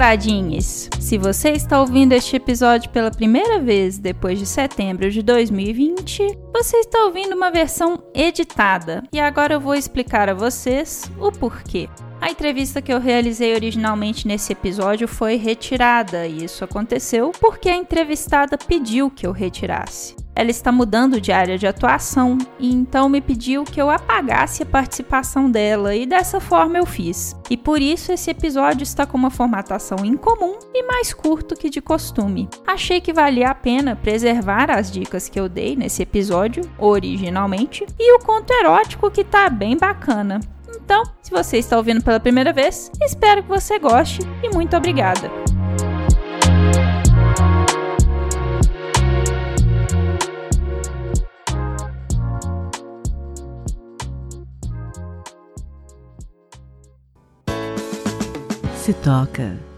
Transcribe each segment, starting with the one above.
Namoradinhos! Se você está ouvindo este episódio pela primeira vez depois de setembro de 2020, você está ouvindo uma versão editada e agora eu vou explicar a vocês o porquê. A entrevista que eu realizei originalmente nesse episódio foi retirada, e isso aconteceu porque a entrevistada pediu que eu retirasse. Ela está mudando de área de atuação e então me pediu que eu apagasse a participação dela e dessa forma eu fiz. E por isso esse episódio está com uma formatação incomum e mais curto que de costume. Achei que valia a pena preservar as dicas que eu dei nesse episódio originalmente e o conto erótico que tá bem bacana. Então, se você está ouvindo pela primeira vez, espero que você goste e muito obrigada. Se toca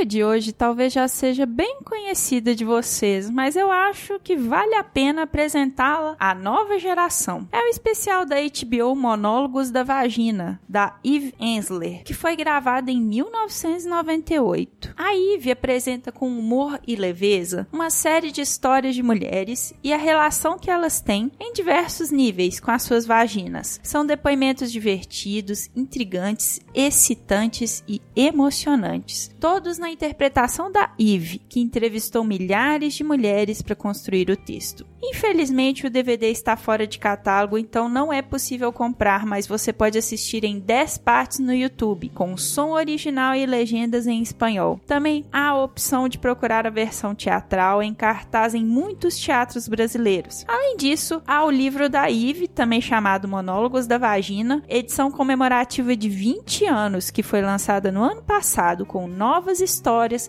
dica de hoje talvez já seja bem conhecida de vocês, mas eu acho que vale a pena apresentá-la à nova geração. É o especial da HBO Monólogos da Vagina, da Eve Ensler, que foi gravada em 1998. A Eve apresenta com humor e leveza uma série de histórias de mulheres e a relação que elas têm em diversos níveis com as suas vaginas. São depoimentos divertidos, intrigantes, excitantes e emocionantes. Todos todos na interpretação da Eve, que entrevistou milhares de mulheres para construir o texto. Infelizmente, o DVD está fora de catálogo, então não é possível comprar, mas você pode assistir em 10 partes no YouTube, com som original e legendas em espanhol. Também há a opção de procurar a versão teatral em cartaz em muitos teatros brasileiros. Além disso, há o livro da Eve, também chamado Monólogos da Vagina, edição comemorativa de 20 anos, que foi lançada no ano passado com novas histórias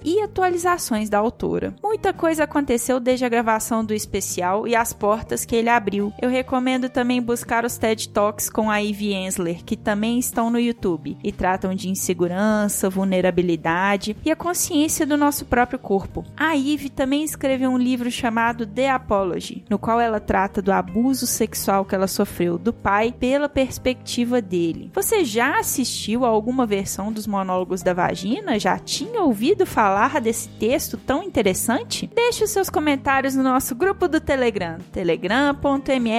e atualizações da autora. Muita coisa aconteceu desde a gravação do especial e as portas que ele abriu. Eu recomendo também buscar os TED Talks com a Ivy Ensler, que também estão no YouTube e tratam de insegurança, vulnerabilidade e a consciência do nosso próprio corpo. A Ivy também escreveu um livro chamado The Apology, no qual ela trata do abuso sexual que ela sofreu do pai pela perspectiva dele. Você já assistiu a alguma versão dos monólogos da vagina? Já tinha ouvido falar desse texto tão interessante? Deixe os seus comentários no nosso grupo do Telegram, telegram.me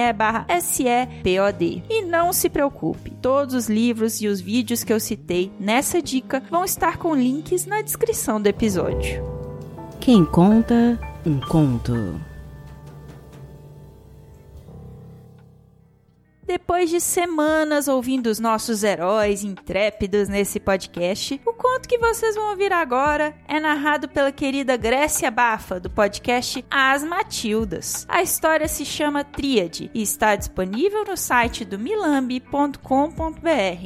SEPOD. E não se preocupe, todos os livros e os vídeos que eu citei nessa dica vão estar com links na descrição do episódio. Quem conta um conto. Depois de semanas ouvindo os nossos heróis intrépidos nesse podcast, o conto que vocês vão ouvir agora é narrado pela querida Grécia Bafa, do podcast As Matildas. A história se chama Tríade e está disponível no site do milambi.com.br.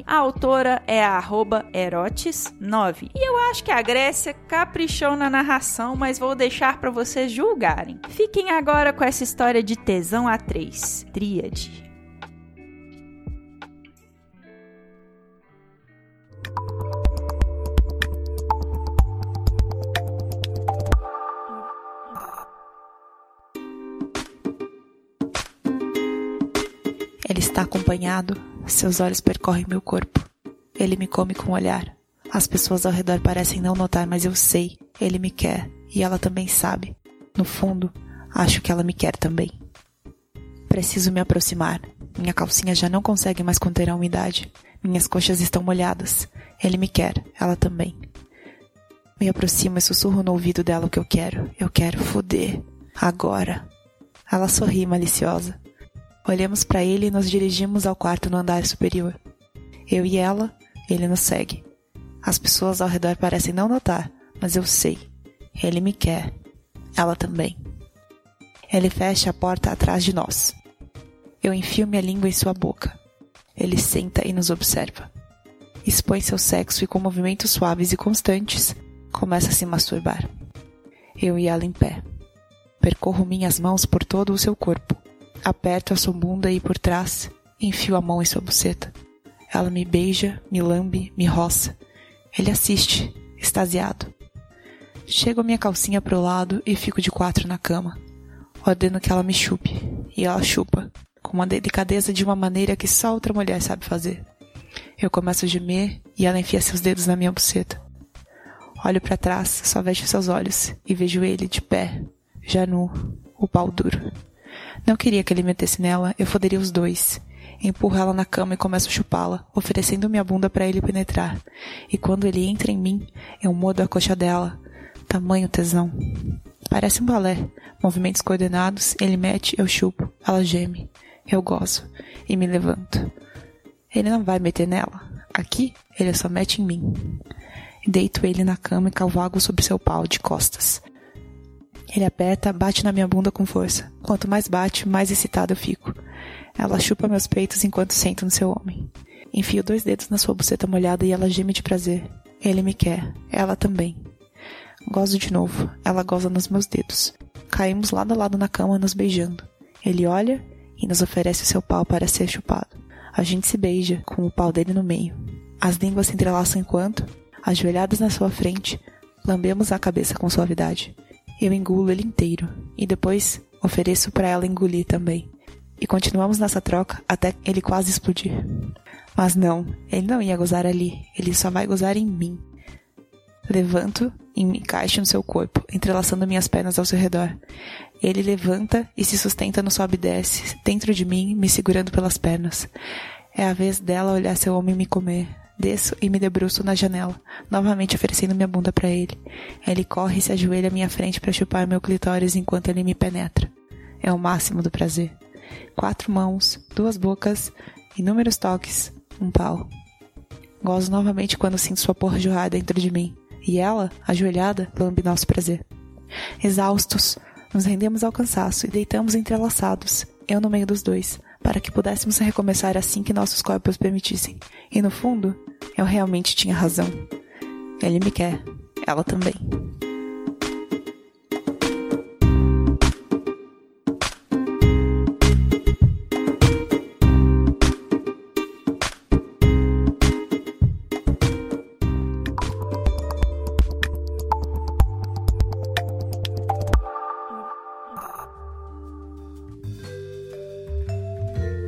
A autora é a erotes9. E eu acho que a Grécia caprichou na narração, mas vou deixar para vocês julgarem. Fiquem agora com essa história de tesão A3, Tríade. Ele está acompanhado, seus olhos percorrem meu corpo. Ele me come com o olhar. As pessoas ao redor parecem não notar, mas eu sei. Ele me quer e ela também sabe. No fundo, acho que ela me quer também. Preciso me aproximar. Minha calcinha já não consegue mais conter a umidade. Minhas coxas estão molhadas. Ele me quer, ela também. Me aproximo e sussurro no ouvido dela o que eu quero. Eu quero foder. Agora. Ela sorri maliciosa. Olhamos para ele e nos dirigimos ao quarto no andar superior. Eu e ela, ele nos segue. As pessoas ao redor parecem não notar, mas eu sei. Ele me quer. Ela também. Ele fecha a porta atrás de nós. Eu enfio minha língua em sua boca. Ele senta e nos observa. Expõe seu sexo e, com movimentos suaves e constantes, começa a se masturbar. Eu e ela em pé. Percorro minhas mãos por todo o seu corpo. Aperto a sua bunda e por trás, enfio a mão em sua buceta. Ela me beija, me lambe, me roça. Ele assiste, extasiado. Chego a minha calcinha pro lado e fico de quatro na cama. Ordeno que ela me chupe. E ela chupa, com uma delicadeza de uma maneira que só outra mulher sabe fazer. Eu começo a gemer e ela enfia seus dedos na minha buceta. Olho para trás, só vejo seus olhos e vejo ele de pé, já nu, o pau duro. Não queria que ele metesse nela, eu foderia os dois. Empurro ela na cama e começo a chupá-la, oferecendo minha bunda para ele penetrar. E quando ele entra em mim, eu mudo a coxa dela. Tamanho tesão. Parece um balé. Movimentos coordenados, ele mete, eu chupo. Ela geme. Eu gozo. E me levanto. Ele não vai meter nela. Aqui, ele só mete em mim. Deito ele na cama e calvago sobre seu pau, de costas. Ele aperta, bate na minha bunda com força. Quanto mais bate, mais excitada eu fico. Ela chupa meus peitos enquanto sento no seu homem. Enfio dois dedos na sua buceta molhada e ela geme de prazer. Ele me quer, ela também. Gozo de novo, ela goza nos meus dedos. Caímos lado a lado na cama, nos beijando. Ele olha e nos oferece o seu pau para ser chupado. A gente se beija, com o pau dele no meio. As línguas se entrelaçam enquanto, ajoelhadas na sua frente, lambemos a cabeça com suavidade. Eu engulo ele inteiro e depois ofereço para ela engolir também. E continuamos nessa troca até ele quase explodir. Mas não, ele não ia gozar ali, ele só vai gozar em mim. Levanto e me encaixo no seu corpo, entrelaçando minhas pernas ao seu redor. Ele levanta e se sustenta no sobe e desce, dentro de mim, me segurando pelas pernas. É a vez dela olhar seu homem me comer. Desço e me debruço na janela, novamente oferecendo minha bunda para ele. Ele corre e se ajoelha à minha frente para chupar meu clitóris enquanto ele me penetra. É o máximo do prazer. Quatro mãos, duas bocas, inúmeros toques, um pau. Gozo novamente quando sinto sua porra jorrar dentro de mim. E ela, ajoelhada, lambe nosso prazer. Exaustos, nos rendemos ao cansaço e deitamos entrelaçados, eu no meio dos dois, para que pudéssemos recomeçar assim que nossos corpos permitissem. E no fundo, eu realmente tinha razão. Ele me quer, ela também.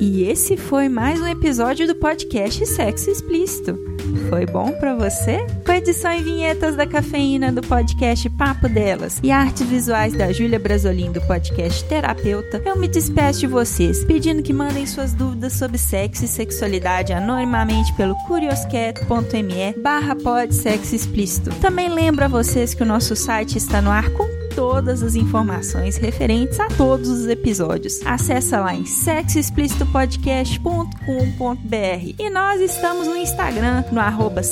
E esse foi mais um episódio do podcast Sexo Explícito. Foi bom para você? Com edição e vinhetas da cafeína do podcast Papo Delas e artes visuais da Júlia Brasolim do podcast Terapeuta, eu me despeço de vocês, pedindo que mandem suas dúvidas sobre sexo e sexualidade anonimamente pelo curioscat.me barra explícito. Também lembro a vocês que o nosso site está no ar com todas as informações referentes a todos os episódios. Acesse lá em sexoexplicitopodcast.com.br e nós estamos no Instagram, no arroba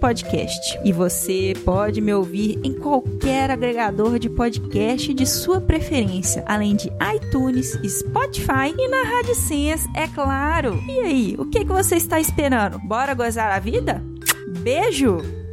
Podcast. E você pode me ouvir em qualquer agregador de podcast de sua preferência, além de iTunes, Spotify e na Rádio é claro. E aí, o que, que você está esperando? Bora gozar a vida? Beijo!